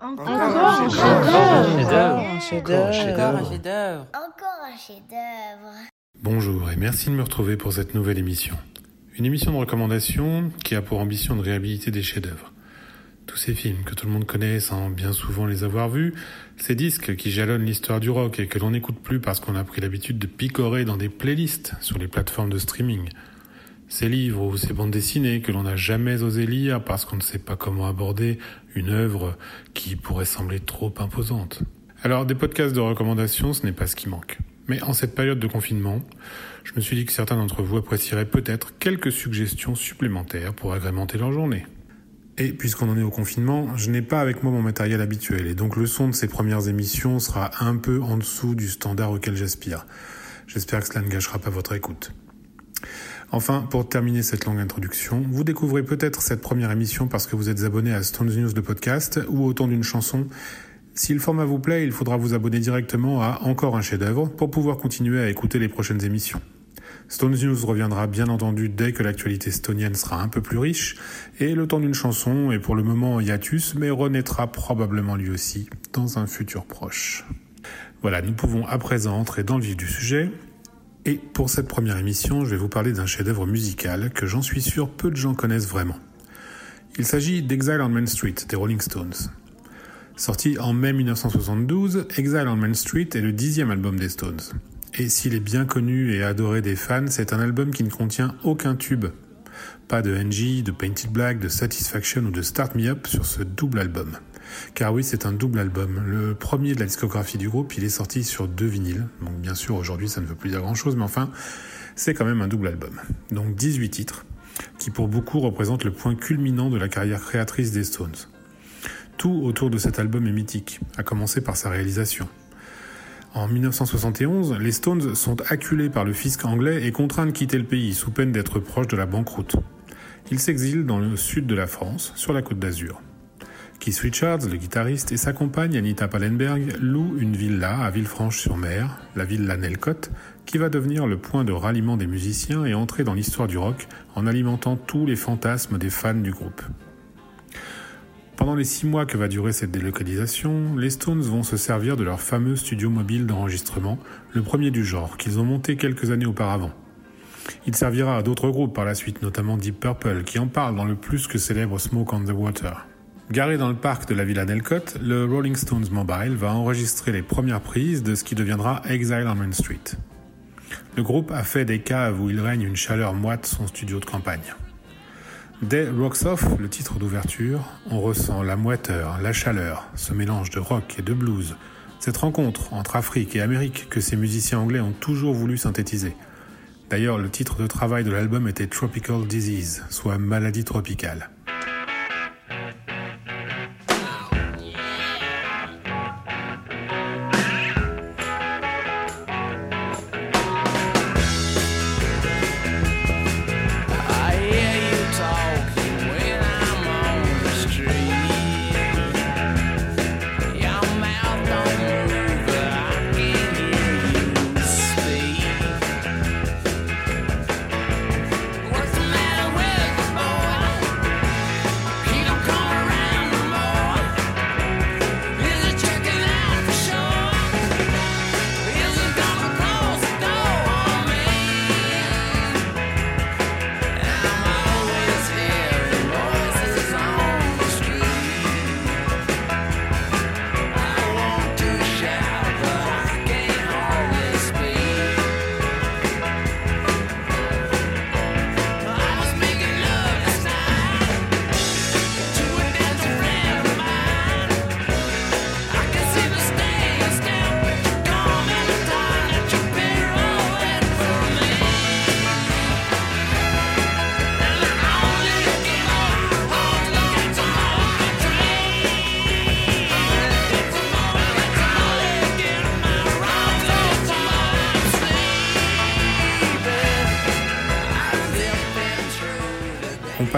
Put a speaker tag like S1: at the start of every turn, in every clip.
S1: Encore un chef-d'œuvre.
S2: Encore un chef-d'œuvre.
S3: Encore un chef-d'œuvre.
S4: Bonjour et merci de me retrouver pour cette nouvelle émission. Une émission de recommandation qui a pour ambition de réhabiliter des chefs-d'œuvre. Tous ces films que tout le monde connaît sans bien souvent les avoir vus, ces disques qui jalonnent l'histoire du rock et que l'on n'écoute plus parce qu'on a pris l'habitude de picorer dans des playlists sur les plateformes de streaming. Ces livres ou ces bandes dessinées que l'on n'a jamais osé lire parce qu'on ne sait pas comment aborder une œuvre qui pourrait sembler trop imposante. Alors des podcasts de recommandation, ce n'est pas ce qui manque. Mais en cette période de confinement, je me suis dit que certains d'entre vous apprécieraient peut-être quelques suggestions supplémentaires pour agrémenter leur journée. Et puisqu'on en est au confinement, je n'ai pas avec moi mon matériel habituel et donc le son de ces premières émissions sera un peu en dessous du standard auquel j'aspire. J'espère que cela ne gâchera pas votre écoute. Enfin, pour terminer cette longue introduction, vous découvrez peut-être cette première émission parce que vous êtes abonné à Stones News de podcast ou au ton d'une chanson. Si le format vous plaît, il faudra vous abonner directement à Encore un chef-d'œuvre pour pouvoir continuer à écouter les prochaines émissions. Stones News reviendra bien entendu dès que l'actualité stonienne sera un peu plus riche, et le temps d'une chanson est pour le moment en hiatus, mais renaîtra probablement lui aussi dans un futur proche. Voilà, nous pouvons à présent entrer dans le vif du sujet. Et pour cette première émission, je vais vous parler d'un chef-d'œuvre musical que j'en suis sûr peu de gens connaissent vraiment. Il s'agit d'Exile on Main Street des Rolling Stones. Sorti en mai 1972, Exile on Main Street est le dixième album des Stones. Et s'il est bien connu et adoré des fans, c'est un album qui ne contient aucun tube. Pas de NG, de Painted Black, de Satisfaction ou de Start Me Up sur ce double album. Car oui, c'est un double album. Le premier de la discographie du groupe, il est sorti sur deux vinyles. Donc bien sûr, aujourd'hui, ça ne veut plus dire grand-chose, mais enfin, c'est quand même un double album. Donc 18 titres, qui pour beaucoup représentent le point culminant de la carrière créatrice des Stones. Tout autour de cet album est mythique, à commencer par sa réalisation. En 1971, les Stones sont acculés par le fisc anglais et contraints de quitter le pays sous peine d'être proches de la banqueroute. Ils s'exilent dans le sud de la France, sur la côte d'Azur. Keith Richards, le guitariste, et sa compagne Anita Pallenberg louent une villa à Villefranche-sur-Mer, la villa Nelcotte, qui va devenir le point de ralliement des musiciens et entrer dans l'histoire du rock en alimentant tous les fantasmes des fans du groupe. Pendant les six mois que va durer cette délocalisation, les Stones vont se servir de leur fameux studio mobile d'enregistrement, le premier du genre, qu'ils ont monté quelques années auparavant. Il servira à d'autres groupes par la suite, notamment Deep Purple, qui en parle dans le plus que célèbre Smoke on the Water. Garé dans le parc de la Villa Nelcott, le Rolling Stones Mobile va enregistrer les premières prises de ce qui deviendra Exile on Main Street. Le groupe a fait des caves où il règne une chaleur moite son studio de campagne. Dès Rocks Off, le titre d'ouverture, on ressent la moiteur, la chaleur, ce mélange de rock et de blues, cette rencontre entre Afrique et Amérique que ces musiciens anglais ont toujours voulu synthétiser. D'ailleurs, le titre de travail de l'album était Tropical Disease, soit maladie tropicale.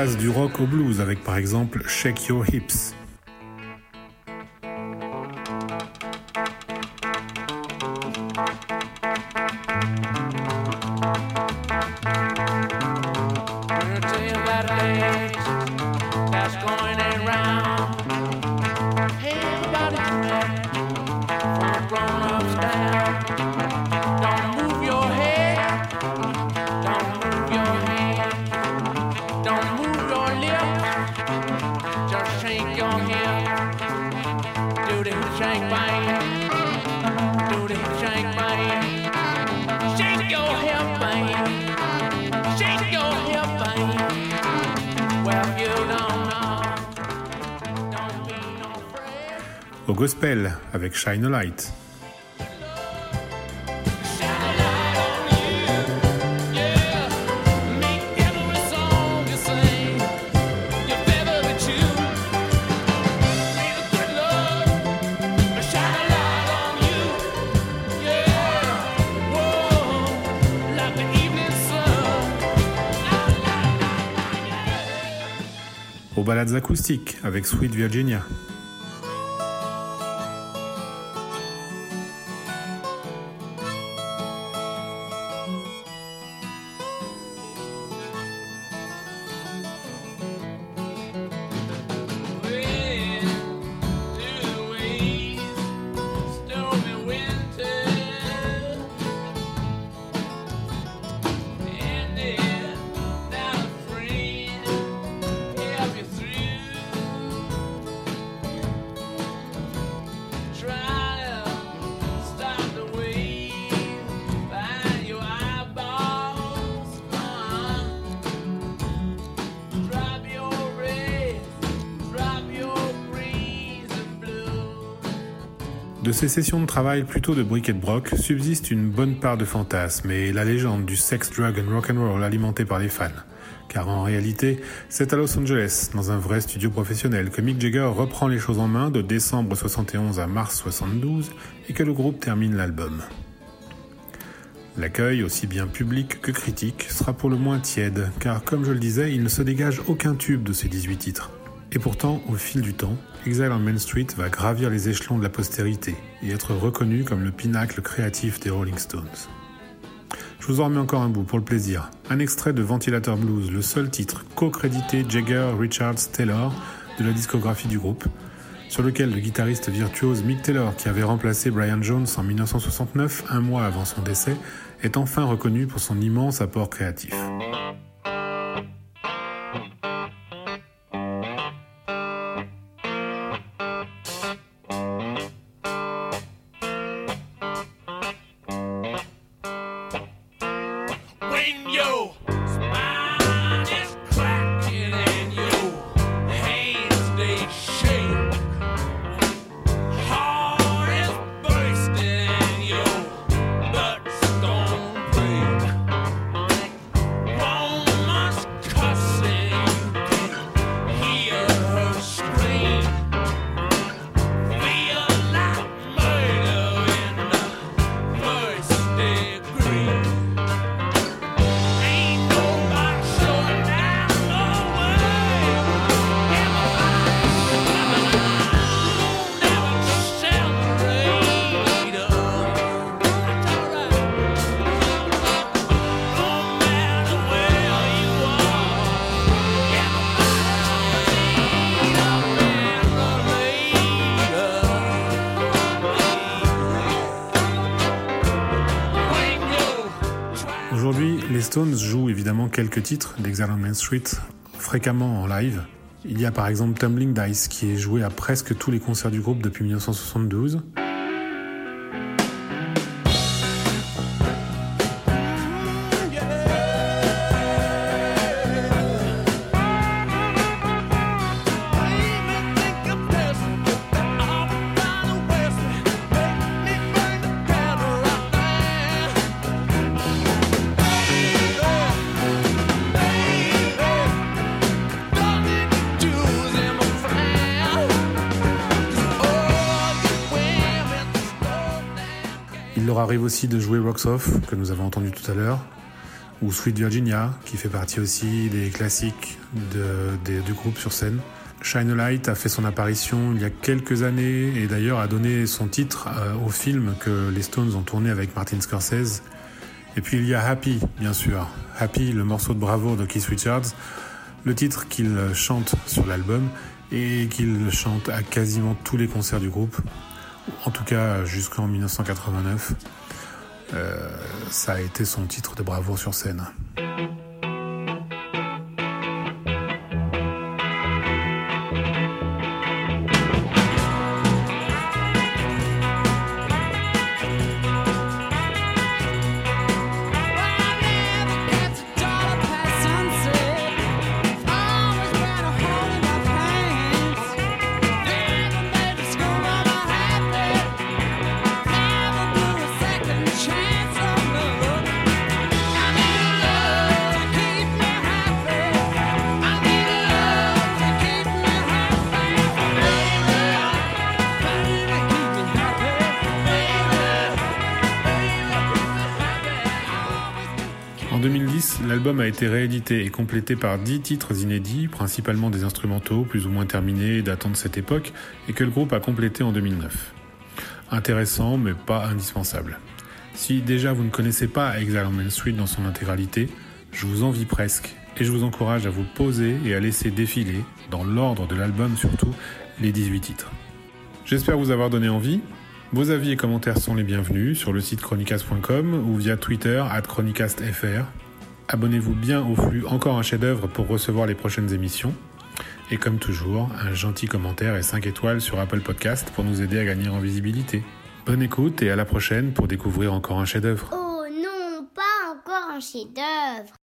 S4: Du rock au blues avec par exemple Shake Your Hips.
S5: Sun. La, la, la, la, yeah.
S4: Aux balades acoustiques avec Sweet Virginia. De ces sessions de travail plutôt de bric et de broc subsiste une bonne part de fantasmes et la légende du sex, drug and rock'n'roll alimentée par les fans. Car en réalité, c'est à Los Angeles, dans un vrai studio professionnel, que Mick Jagger reprend les choses en main de décembre 71 à mars 72 et que le groupe termine l'album. L'accueil, aussi bien public que critique, sera pour le moins tiède, car comme je le disais, il ne se dégage aucun tube de ces 18 titres. Et pourtant, au fil du temps, Exile on Main Street va gravir les échelons de la postérité et être reconnu comme le pinacle créatif des Rolling Stones. Je vous en remets encore un bout pour le plaisir. Un extrait de Ventilator Blues, le seul titre co-crédité Jagger Richards Taylor de la discographie du groupe, sur lequel le guitariste virtuose Mick Taylor, qui avait remplacé Brian Jones en 1969, un mois avant son décès, est enfin reconnu pour son immense apport créatif. Stones jouent évidemment quelques titres d'Exile on Main Street fréquemment en live. Il y a par exemple Tumbling Dice qui est joué à presque tous les concerts du groupe depuis 1972. Il leur arrive aussi de jouer Rocks Off, que nous avons entendu tout à l'heure, ou Sweet Virginia, qui fait partie aussi des classiques du groupe sur scène. Shine a Light a fait son apparition il y a quelques années et d'ailleurs a donné son titre euh, au film que les Stones ont tourné avec Martin Scorsese. Et puis il y a Happy, bien sûr. Happy, le morceau de bravoure de Keith Richards, le titre qu'il chante sur l'album et qu'il chante à quasiment tous les concerts du groupe, en tout cas jusqu'en 1989. Euh, ça a été son titre de bravoure sur scène. L'album a été réédité et complété par 10 titres inédits, principalement des instrumentaux plus ou moins terminés datant de cette époque, et que le groupe a complété en 2009. Intéressant, mais pas indispensable. Si déjà vous ne connaissez pas Exile on Main Street dans son intégralité, je vous envie presque, et je vous encourage à vous poser et à laisser défiler, dans l'ordre de l'album surtout, les 18 titres. J'espère vous avoir donné envie. Vos avis et commentaires sont les bienvenus sur le site chronicast.com ou via Twitter at chronicastfr. Abonnez-vous bien au flux Encore un chef-d'œuvre pour recevoir les prochaines émissions. Et comme toujours, un gentil commentaire et 5 étoiles sur Apple Podcast pour nous aider à gagner en visibilité. Bonne écoute et à la prochaine pour découvrir encore un chef-d'œuvre.
S3: Oh non, pas encore un chef-d'œuvre.